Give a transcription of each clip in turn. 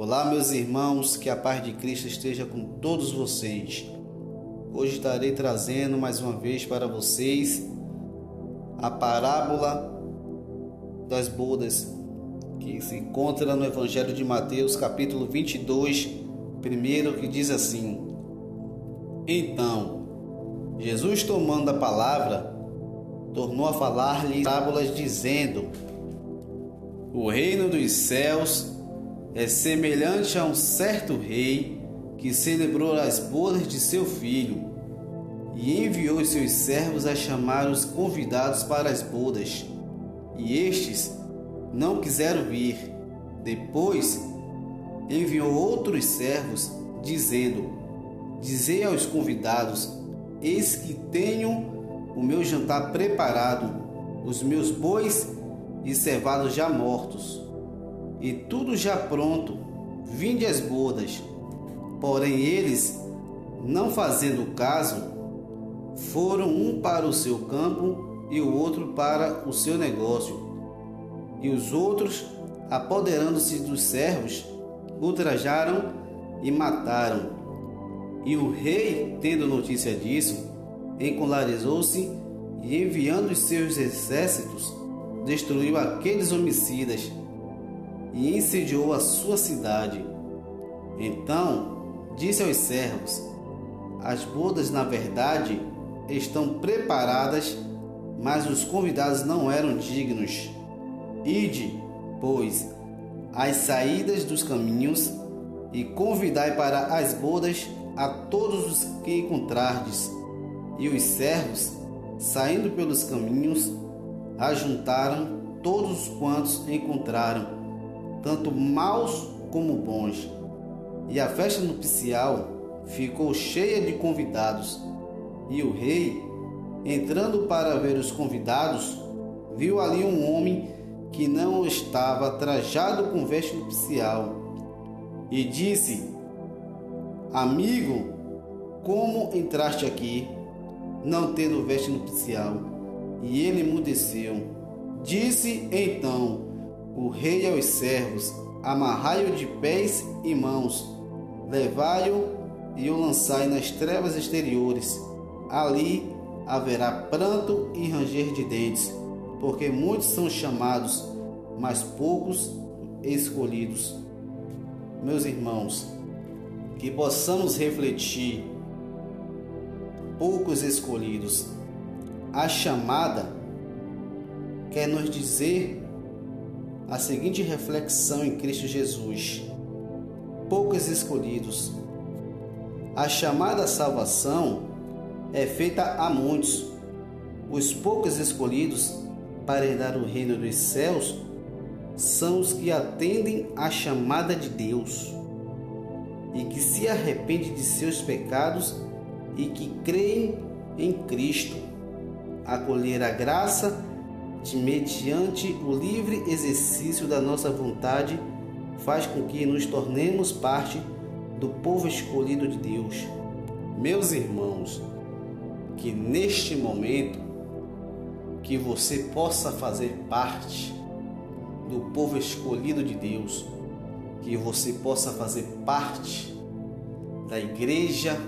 Olá, meus irmãos, que a paz de Cristo esteja com todos vocês. Hoje estarei trazendo mais uma vez para vocês a parábola das bodas, que se encontra no Evangelho de Mateus, capítulo 22, primeiro, que diz assim: Então, Jesus, tomando a palavra, tornou a falar-lhe parábolas, dizendo: O reino dos céus é semelhante a um certo rei que celebrou as bodas de seu filho e enviou seus servos a chamar os convidados para as bodas. E estes não quiseram vir. Depois enviou outros servos, dizendo: Dizei aos convidados: Eis que tenho o meu jantar preparado, os meus bois e cevados já mortos e tudo já pronto, vinde as bodas. Porém eles, não fazendo caso, foram um para o seu campo e o outro para o seu negócio. E os outros, apoderando-se dos servos, ultrajaram e mataram. E o rei, tendo notícia disso, encolarizou-se e, enviando os seus exércitos, destruiu aqueles homicidas e incendiou a sua cidade. Então disse aos servos: As bodas, na verdade, estão preparadas, mas os convidados não eram dignos. Ide, pois, às saídas dos caminhos e convidai para as bodas a todos os que encontrardes. E os servos, saindo pelos caminhos, ajuntaram todos quantos encontraram tanto maus como bons. E a festa nupcial ficou cheia de convidados. E o rei, entrando para ver os convidados, viu ali um homem que não estava trajado com veste nupcial. E disse: Amigo, como entraste aqui, não tendo veste nupcial? E ele emudeceu. Disse então o rei aos servos: Amarrai-o de pés e mãos, levai-o e o lançai nas trevas exteriores. Ali haverá pranto e ranger de dentes, porque muitos são chamados, mas poucos escolhidos. Meus irmãos, que possamos refletir, poucos escolhidos. A chamada quer nos dizer a seguinte reflexão em Cristo Jesus: poucos escolhidos. A chamada salvação é feita a muitos. Os poucos escolhidos para herdar o reino dos céus são os que atendem à chamada de Deus e que se arrependem de seus pecados e que creem em Cristo, acolher a graça de mediante o livre exercício da nossa vontade, faz com que nos tornemos parte do povo escolhido de Deus. Meus irmãos, que neste momento que você possa fazer parte do povo escolhido de Deus, que você possa fazer parte da igreja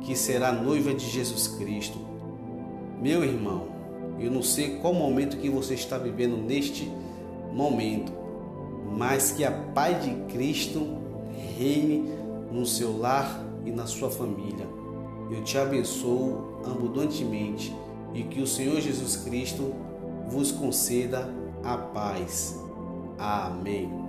que será noiva de Jesus Cristo. Meu irmão, eu não sei qual momento que você está vivendo neste momento, mas que a paz de Cristo reine no seu lar e na sua família. Eu te abençoo abundantemente e que o Senhor Jesus Cristo vos conceda a paz. Amém.